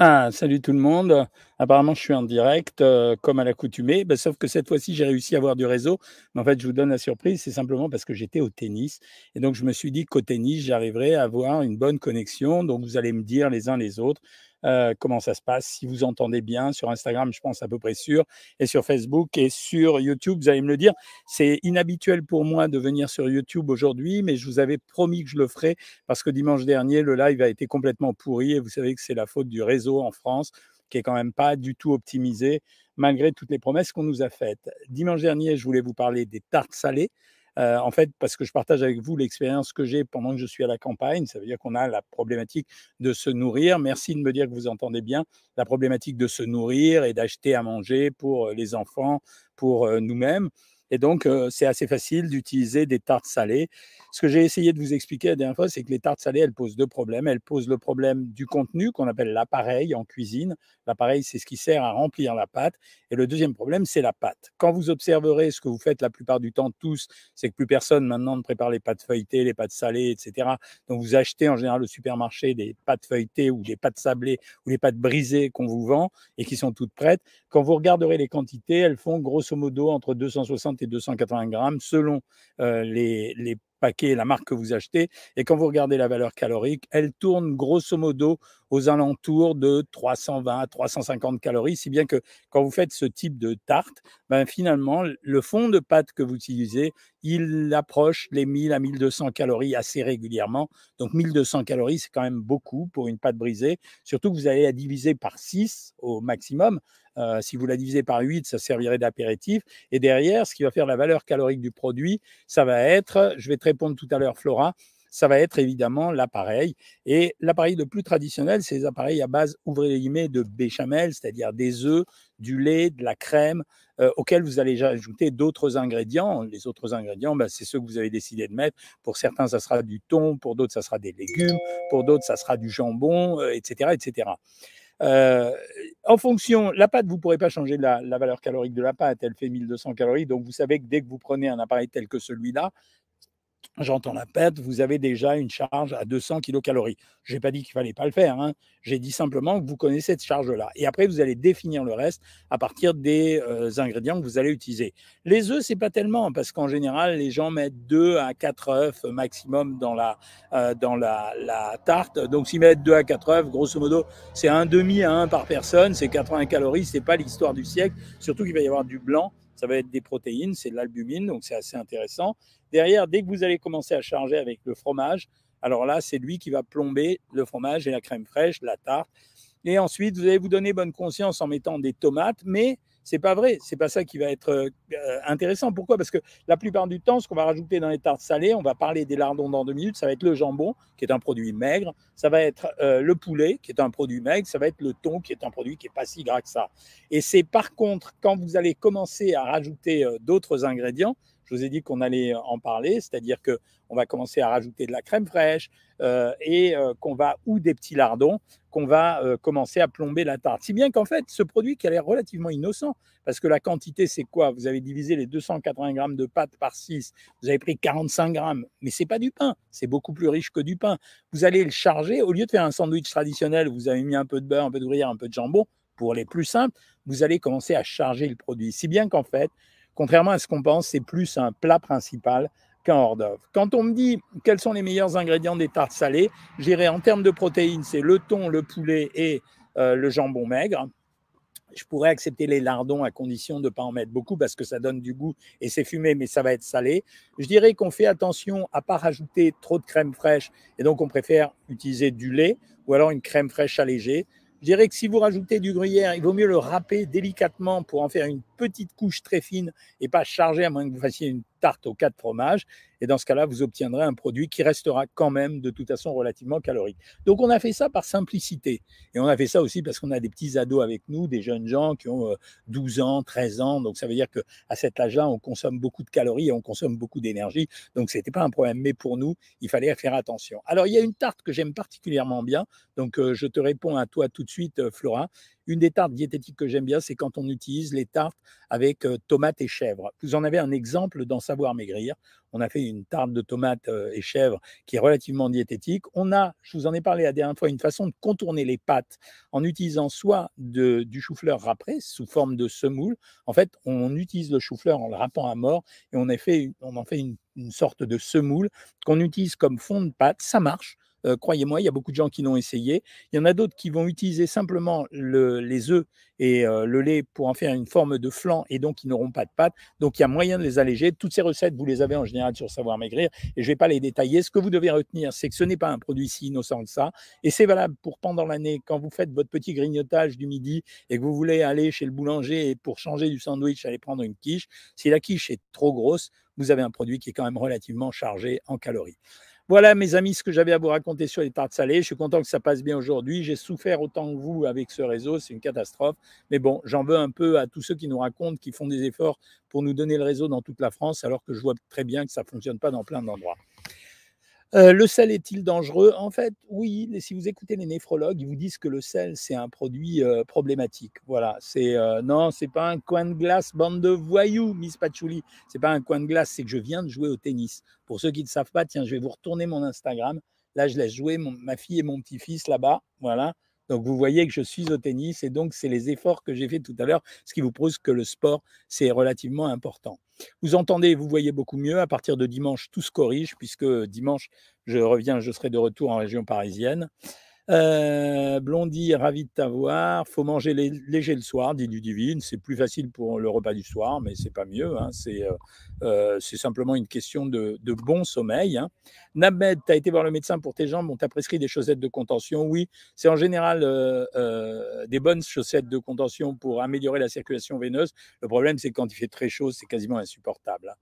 Ah, salut tout le monde. Apparemment, je suis en direct, heu, comme à l'accoutumée. Bah, sauf que cette fois-ci, j'ai réussi à avoir du réseau. Mais en fait, je vous donne la surprise, c'est simplement parce que j'étais au tennis et donc je me suis dit qu'au tennis, j'arriverais à avoir une bonne connexion. Donc vous allez me dire les uns les autres, heu, comment ça se passe, si vous entendez bien. Sur Instagram, je pense à peu près sûr et sur Facebook et sur YouTube, vous allez me le dire. C'est inhabituel pour moi de venir sur YouTube aujourd'hui, mais je vous avais promis que je le ferais parce que dimanche dernier, le live a été complètement pourri et vous savez que c'est la faute du réseau en France qui est quand même pas du tout optimisé malgré toutes les promesses qu'on nous a faites. Dimanche dernier, je voulais vous parler des tartes salées. Euh, en fait, parce que je partage avec vous l'expérience que j'ai pendant que je suis à la campagne, ça veut dire qu'on a la problématique de se nourrir. Merci de me dire que vous entendez bien la problématique de se nourrir et d'acheter à manger pour les enfants, pour nous-mêmes. Et donc, c'est assez facile d'utiliser des tartes salées. Ce que j'ai essayé de vous expliquer la dernière fois, c'est que les tartes salées, elles posent deux problèmes. Elles posent le problème du contenu qu'on appelle l'appareil en cuisine. L'appareil, c'est ce qui sert à remplir la pâte. Et le deuxième problème, c'est la pâte. Quand vous observerez ce que vous faites la plupart du temps tous, c'est que plus personne maintenant ne prépare les pâtes feuilletées, les pâtes salées, etc. Donc, vous achetez en général au supermarché des pâtes feuilletées ou des pâtes sablées ou les pâtes brisées qu'on vous vend et qui sont toutes prêtes. Quand vous regarderez les quantités, elles font grosso modo entre 260 et 280 grammes selon euh, les, les paquet, la marque que vous achetez. Et quand vous regardez la valeur calorique, elle tourne grosso modo aux alentours de 320 à 350 calories, si bien que quand vous faites ce type de tarte, ben finalement, le fond de pâte que vous utilisez, il approche les 1000 à 1200 calories assez régulièrement. Donc 1200 calories, c'est quand même beaucoup pour une pâte brisée, surtout que vous allez la diviser par 6 au maximum. Euh, si vous la divisez par 8, ça servirait d'apéritif. Et derrière, ce qui va faire la valeur calorique du produit, ça va être, je vais te répondre tout à l'heure, Flora, ça va être évidemment l'appareil. Et l'appareil le plus traditionnel, c'est les appareils à base, ouvrez les guillemets, de béchamel, c'est-à-dire des œufs, du lait, de la crème, euh, auxquels vous allez ajouter d'autres ingrédients. Les autres ingrédients, ben, c'est ceux que vous avez décidé de mettre. Pour certains, ça sera du thon, pour d'autres, ça sera des légumes, pour d'autres, ça sera du jambon, etc., euh, etc. Euh, en fonction, la pâte, vous ne pourrez pas changer la, valeur calorique de la pâte, elle fait 1200 calories, donc vous savez que dès que vous prenez un appareil tel que celui-là, j'entends la pète, vous avez déjà une charge à 200 kilocalories. Je n'ai pas dit qu'il fallait pas le faire, hein. j'ai dit simplement que vous connaissez cette charge-là. Et après, vous allez définir le reste à partir des euh, ingrédients que vous allez utiliser. Les œufs, c'est pas tellement, parce qu'en général, les gens mettent 2 à 4 œufs maximum dans la, euh, dans la, tarte. Donc, s'ils mettent 2 à 4 œufs, grosso modo, c'est un demi à 1 par personne, c'est 80 calories, c'est pas l'histoire du siècle, surtout qu'il va y avoir du blanc ça va être des protéines, c'est de l'albumine, donc c'est assez intéressant. Derrière, dès que vous allez commencer à charger avec le fromage, alors là, c'est lui qui va plomber le fromage et la crème fraîche, la tarte. Et ensuite, vous allez vous donner bonne conscience en mettant des tomates, mais c'est pas vrai, c'est pas ça qui va être euh, intéressant. Pourquoi? Parce que la plupart du temps, ce qu'on va rajouter dans les tartes salées, on va parler des lardons dans deux minutes, ça va être le jambon, qui est un produit maigre, ça va être euh, le poulet, qui est un produit maigre, ça va être le thon, qui est un produit qui est pas si gras que ça. Et c'est par contre, quand vous allez commencer à rajouter euh, d'autres ingrédients, je vous ai dit qu'on allait en parler, c'est-à-dire que on va commencer à rajouter de la crème fraîche euh, et euh, qu'on va ou des petits lardons qu'on va euh, commencer à plomber la tarte. Si bien qu'en fait, ce produit qui a l'air relativement innocent, parce que la quantité, c'est quoi? Vous avez divisé les 280 grammes de pâte par 6, vous avez pris 45 grammes, mais c'est pas du pain, c'est beaucoup plus riche que du pain. Vous allez le charger, au lieu de faire un sandwich traditionnel, vous avez mis un peu de beurre, un peu de gruyère, un peu de jambon, pour les plus simples, vous allez commencer à charger le produit. Si bien qu'en fait, Contrairement à ce qu'on pense, c'est plus un plat principal qu'un hors d'œuvre. Quand on me dit quels sont les meilleurs ingrédients des tartes salées, j'irai en termes de protéines, c'est le thon, le poulet et euh, le jambon maigre. Je pourrais accepter les lardons à condition de ne pas en mettre beaucoup parce que ça donne du goût et c'est fumé, mais ça va être salé. Je dirais qu'on fait attention à ne pas rajouter trop de crème fraîche et donc on préfère utiliser du lait ou alors une crème fraîche allégée. Je dirais que si vous rajoutez du gruyère, il vaut mieux le râper délicatement pour en faire une petite couche très fine et pas charger à moins que vous fassiez une tarte aux quatre fromages. Et dans ce cas-là, vous obtiendrez un produit qui restera quand même de toute façon relativement calorique. Donc on a fait ça par simplicité. Et on a fait ça aussi parce qu'on a des petits ados avec nous, des jeunes gens qui ont 12 euh, ans, 13 ans. Donc ça veut dire qu'à cet âge-là, on consomme beaucoup de calories et on consomme beaucoup d'énergie. Donc ce n'était pas un problème. Mais pour nous, il fallait faire attention. Alors il y a une tarte que j'aime particulièrement bien. Donc euh, je te réponds à toi tout de suite, euh, Flora Une des tartes diététiques que j'aime bien, c'est quand on utilise les tartes avec tomates et chèvres. Vous en avez un exemple dans Savoir Maigrir? On a fait une tarte de tomates et chèvres qui est relativement diététique. On a, je vous en ai parlé la dernière fois, une façon de contourner les pâtes en utilisant soit du chou-fleur râpé sous forme de semoule. En fait, on utilise le chou-fleur en le râpant à mort et on, fait, en fait une, une sorte de semoule qu'on utilise comme fond de pâte. Ça marche. Euh, croyez-moi, il y a beaucoup de gens qui l'ont essayé. Il y en a d'autres qui vont utiliser simplement les œufs et euh, le lait pour en faire une forme de flan et donc ils n'auront pas de pâte. Donc il y a moyen de les alléger. Toutes ces recettes, vous les avez en général sur Savoir Maigrir et je ne vais pas les détailler. Ce que vous devez retenir, c'est que ce n'est pas un produit si innocent que ça et c'est valable pour pendant l'année quand vous faites votre petit grignotage du midi et que vous voulez aller chez le boulanger et pour changer du sandwich, aller prendre une quiche. Si la quiche est trop grosse, vous avez un produit qui est quand même relativement chargé en calories. Voilà, mes amis, ce que j'avais à vous raconter sur les tartes salées. Je suis content que ça passe bien aujourd'hui. J'ai souffert autant que vous avec ce réseau. C'est une catastrophe. Mais bon, j'en veux un peu à tous ceux qui nous racontent, qui font des efforts pour nous donner le réseau dans toute la France, alors que je vois très bien que ça ne fonctionne pas dans plein d'endroits. Euh, le sel est-il dangereux? En fait, oui. Si vous écoutez les néphrologues, ils vous disent que le sel, c'est un produit euh, problématique. Voilà. C'est euh, non, c'est pas un coin de glace, bande de voyous, Miss Patchouli. C'est pas un coin de glace, c'est que je viens de jouer au tennis. Pour ceux qui ne savent pas, tiens, je vais vous retourner mon Instagram. Là, je laisse jouer ma fille et mon petit-fils là-bas. Voilà. Donc vous voyez que je suis au tennis et donc c'est les efforts que j'ai fait tout à l'heure, ce qui vous prouve que le sport, c'est relativement important. Vous entendez, vous voyez beaucoup mieux. À partir de dimanche, tout se corrige puisque dimanche, je reviens, je serai de retour en région parisienne. Euh, Blondie, ravi de t'avoir. Faut manger léger le soir, dit du divine. C'est plus facile pour le repas du soir, mais c'est pas mieux. Hein. Euh, euh, c'est simplement une question de, bon sommeil. Hein. Nabed, tu été voir le médecin pour tes jambes. On t'a prescrit des chaussettes de contention. Oui, c'est en général des bonnes chaussettes de contention pour améliorer la circulation veineuse. Le problème, c'est que quand il fait très chaud, c'est quasiment insupportable. Hein.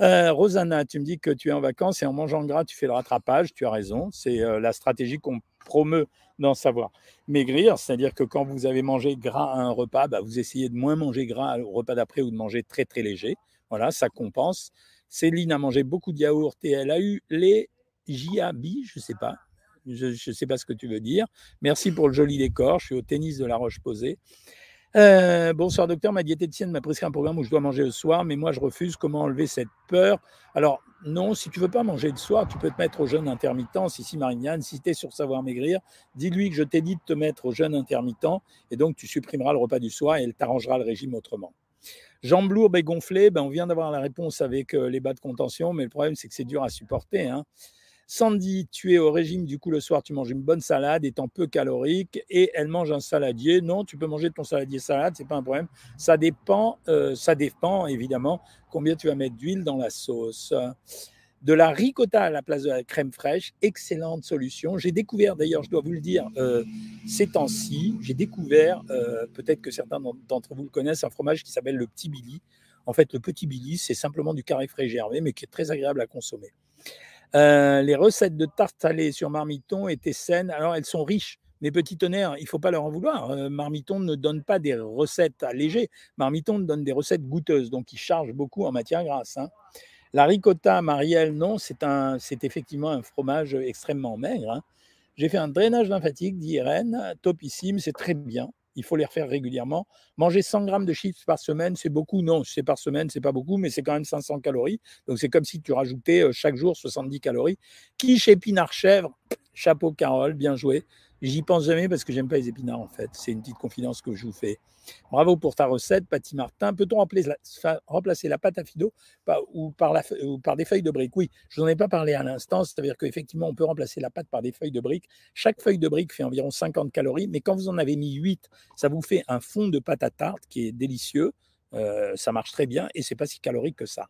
Euh, Rosanna, tu me dis que tu es en vacances et en mangeant gras, tu fais le rattrapage. Tu as raison. C'est euh, la stratégie qu'on promeut dans Savoir Maigrir. C'est-à-dire que quand vous avez mangé gras à un repas, bah, vous essayez de moins manger gras au repas d'après ou de manger très très léger. Voilà, ça compense. Céline a mangé beaucoup de yaourt et elle a eu les JAB, je ne sais pas. Je ne sais pas ce que tu veux dire. Merci pour le joli décor. Je suis au tennis de la Roche-Posée. Euh, bonsoir docteur, ma diététicienne m'a prescrit un programme où je dois manger le soir, mais moi je refuse. Comment enlever cette peur? Alors non, si tu veux pas manger le soir, tu peux te mettre au jeûne intermittent. Si, si Marignane, si tu es sur savoir maigrir, dis-lui que je t'ai dit de te mettre au jeûne intermittent et donc tu supprimeras le repas du soir et elle t'arrangera le régime autrement. Jambes lourdes et gonflées, ben on vient d'avoir la réponse avec euh, les bas de contention, mais le problème c'est que c'est dur à supporter. Hein. Sandy, tu es au régime, du coup, le soir, tu manges une bonne salade étant peu calorique et elle mange un saladier. Non, tu peux manger ton saladier salade, c'est pas un problème. Ça dépend, euh, ça dépend évidemment combien tu vas mettre d'huile dans la sauce. De la ricotta à la place de la crème fraîche, excellente solution. J'ai découvert, d'ailleurs, je dois vous le dire, euh, ces temps-ci, j'ai découvert, euh, peut-être que certains d'entre vous le connaissent, un fromage qui s'appelle le petit Billy. En fait, le petit Billy, c'est simplement du carré frais germé, mais qui est très agréable à consommer. Euh, les recettes de tarte salée sur Marmiton étaient saines. Alors, elles sont riches. Mais petit tonnerre, il ne faut pas leur en vouloir. Euh, Marmiton ne donne pas des recettes allégées. Marmiton donne des recettes goûteuses, donc il charge beaucoup en matière grasse. Hein. La ricotta, Marielle, non, c'est effectivement un fromage extrêmement maigre. Hein. J'ai fait un drainage lymphatique d'IRN, topissime, c'est très bien il faut les refaire régulièrement. Manger 100 grammes de chips par semaine, c'est beaucoup Non, c'est par semaine, c'est pas beaucoup, mais c'est quand même 500 calories. Donc c'est comme si tu rajoutais euh, chaque jour 70 calories. Quiche épinard chèvre, chapeau Carole, bien joué. J'y pense jamais parce que j'aime pas les épinards en fait. C'est une petite confidence que je vous fais. Bravo pour ta recette, Patty Martin. Peut-on remplacer la pâte à fido ou par, des feuilles de briques? Oui, je n'en ai pas parlé à l'instant. C'est-à-dire qu'effectivement, on peut remplacer la pâte par des feuilles de briques. Chaque feuille de brique fait environ 50 calories, mais quand vous en avez mis 8, ça vous fait un fond de pâte à tarte qui est délicieux. Euh, ça marche très bien et c'est pas si calorique que ça.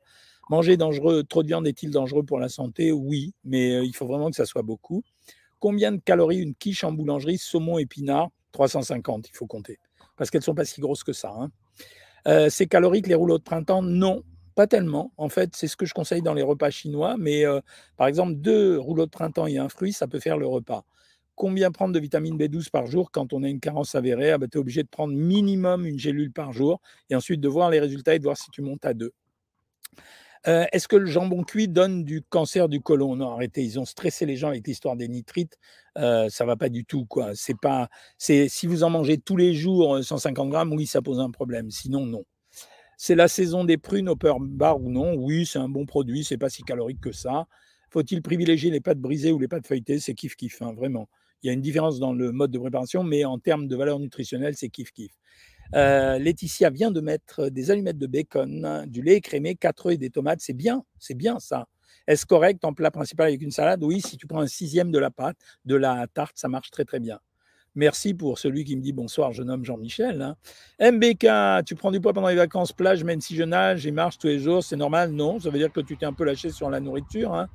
Manger dangereux, trop de viande est-il dangereux pour la santé? Oui, mais euh, il faut vraiment que ça soit beaucoup. Combien de calories une quiche en boulangerie, saumon épinard 350, il faut compter. Parce qu'elles ne sont pas si grosses que ça. Hein. Euh, c'est calorique les rouleaux de printemps? Non, pas tellement. En fait, c'est ce que je conseille dans les repas chinois. Mais par exemple, deux rouleaux de printemps et un fruit, ça peut faire le repas. Combien prendre de vitamine B12 par jour quand on a une carence avérée? Ah ben, Tu es obligé de prendre minimum une gélule par jour et ensuite de voir les résultats et de voir si tu montes à deux. Euh, est-ce que le jambon cuit donne du cancer du côlon? Non, arrêtez, ils ont stressé les gens avec l'histoire des nitrites. Euh, ça va pas du tout, quoi. C'est pas, si vous en mangez tous les jours 150 grammes, oui, ça pose un problème. Sinon, non. C'est la saison des prunes au beurre bar ou non? Oui, c'est un bon produit, c'est pas si calorique que ça. Faut-il privilégier les pâtes brisées ou les pâtes feuilletées? C'est kiff kiff, hein, vraiment. Il y a une différence dans le mode de préparation, mais en termes de valeur nutritionnelle, c'est kiff kiff. Euh, Laetitia vient de mettre des allumettes de bacon, du lait écrémé, 4 œufs et des tomates. C'est bien, c'est bien ça. Est-ce correct en plat principal avec une salade? Oui, si tu prends un sixième de la pâte, de la tarte, ça marche très très bien. Merci pour celui qui me dit bonsoir, je nomme Jean-Michel. Hein. MBK, tu prends du poids pendant les vacances plage, même si je nage et marche tous les jours, c'est normal? Non, ça veut dire que tu t'es un peu lâché sur la nourriture. Hein.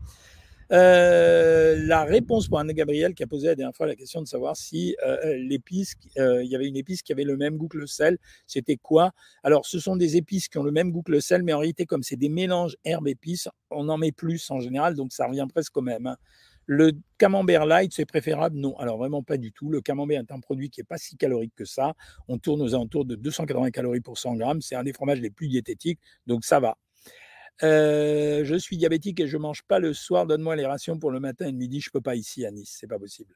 Euh, la réponse pour Anne-Gabriel qui a posé la dernière fois la question de savoir si euh, l'épice, euh, il y avait une épice qui avait le même goût que le sel, c'était quoi? Alors, ce sont des épices qui ont le même goût que le sel, mais en réalité, comme c'est des mélanges herbes-épices, on en met plus en général, donc ça revient presque au même. Hein. Le camembert light, c'est préférable? Non, alors vraiment pas du tout. Le camembert est un produit qui n'est pas si calorique que ça. On tourne aux alentours de 280 calories pour 100 grammes. C'est un des fromages les plus diététiques, donc ça va. Euh, je suis diabétique et je mange pas le soir. Donne-moi les rations pour le matin et le midi. Je peux pas ici à Nice, c'est pas possible.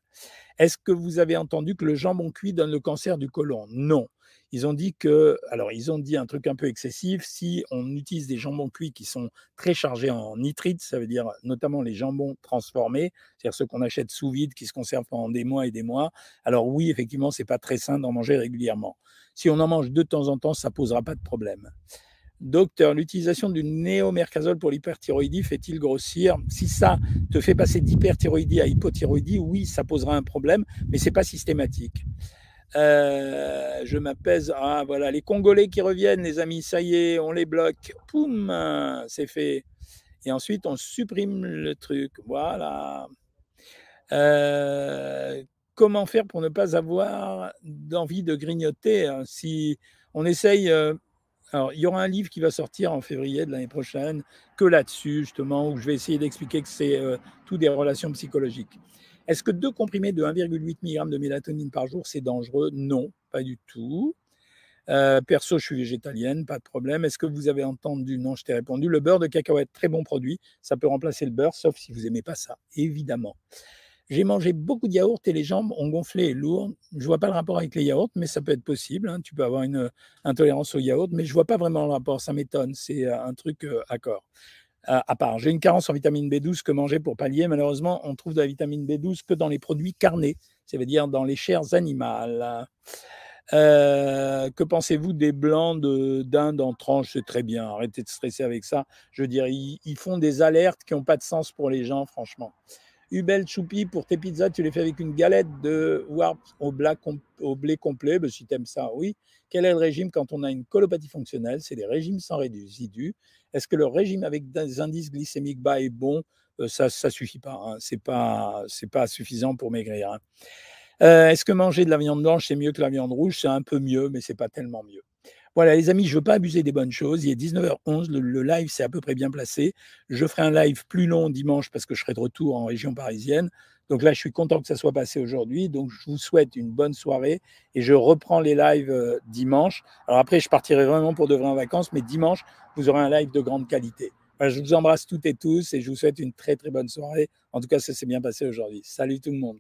Est-ce que vous avez entendu que le jambon cuit donne le cancer du côlon? Non. Ils ont dit que, alors ils ont dit un truc un peu excessif. Si on utilise des jambons cuits qui sont très chargés en nitrites, ça veut dire notamment les jambons transformés, c'est-à-dire ceux qu'on achète sous vide, qui se conservent pendant des mois et des mois. Alors oui, effectivement, c'est pas très sain d'en manger régulièrement. Si on en mange de temps en temps, ça posera pas de problème. Docteur, l'utilisation du néomercazole pour l'hyperthyroïdie fait-il grossir? Si ça te fait passer d'hyperthyroïdie à hypothyroïdie, oui, ça posera un problème, mais c'est pas systématique. Euh, je m'apaise. Ah voilà, les Congolais qui reviennent, les amis, ça y est, on les bloque. Poum, c'est fait. Et ensuite, on supprime le truc. Voilà. Euh, comment faire pour ne pas avoir d'envie de grignoter hein? Si on essaye, euh, alors, il y aura un livre qui va sortir en février de l'année prochaine, que là-dessus, justement, où je vais essayer d'expliquer que c'est euh, tout des relations psychologiques. Est-ce que deux comprimés de 1,8 mg de mélatonine par jour, c'est dangereux? Non, pas du tout. Euh, perso, je suis végétalienne, pas de problème. Est-ce que vous avez entendu? Non, je t'ai répondu. Le beurre de cacahuète, très bon produit. Ça peut remplacer le beurre, sauf si vous n'aimez pas ça, évidemment. J'ai mangé beaucoup de yaourts et les jambes ont gonflé et lourd. Je vois pas le rapport avec les yaourts, mais ça peut être possible. Hein. Tu peux avoir une euh, intolérance aux yaourts, mais je vois pas vraiment le rapport. Ça m'étonne. C'est euh, un truc euh, à corps. à part, j'ai une carence en vitamine B12 que manger pour pallier. Malheureusement, on trouve de la vitamine B12 que dans les produits carnés, c'est-à-dire dans les chairs animales. que pensez-vous des blancs d'Inde en tranche C'est très bien. Arrêtez de stresser avec ça. Je veux dire, ils, ils font des alertes qui n'ont pas de sens pour les gens, franchement. Ubel Choupi, pour tes pizzas, tu les fais avec une galette de warp au, blé complet. Ben, si tu aimes ça, oui. Quel est le régime quand on a une colopathie fonctionnelle? C'est des régimes sans résidus. Est-ce que le régime avec des indices glycémiques bas est bon? Euh, Ça ne suffit pas. Hein. Ce n'est pas, pas suffisant pour maigrir. Hein. Euh, est-ce que manger de la viande blanche, c'est mieux que la viande rouge? C'est un peu mieux, mais c'est pas tellement mieux. Voilà, les amis, je ne veux pas abuser des bonnes choses. Il est 19h11, le, live c'est à peu près bien placé. Je ferai un live plus long dimanche parce que je serai de retour en région parisienne. Donc là, je suis content que ça soit passé aujourd'hui. Donc, je vous souhaite une bonne soirée et je reprends les lives euh, dimanche. Alors après, je partirai vraiment pour de vraies vacances, mais dimanche, vous aurez un live de grande qualité. je vous embrasse toutes et tous et je vous souhaite une très très bonne soirée. En tout cas, ça s'est bien passé aujourd'hui. Salut tout le monde.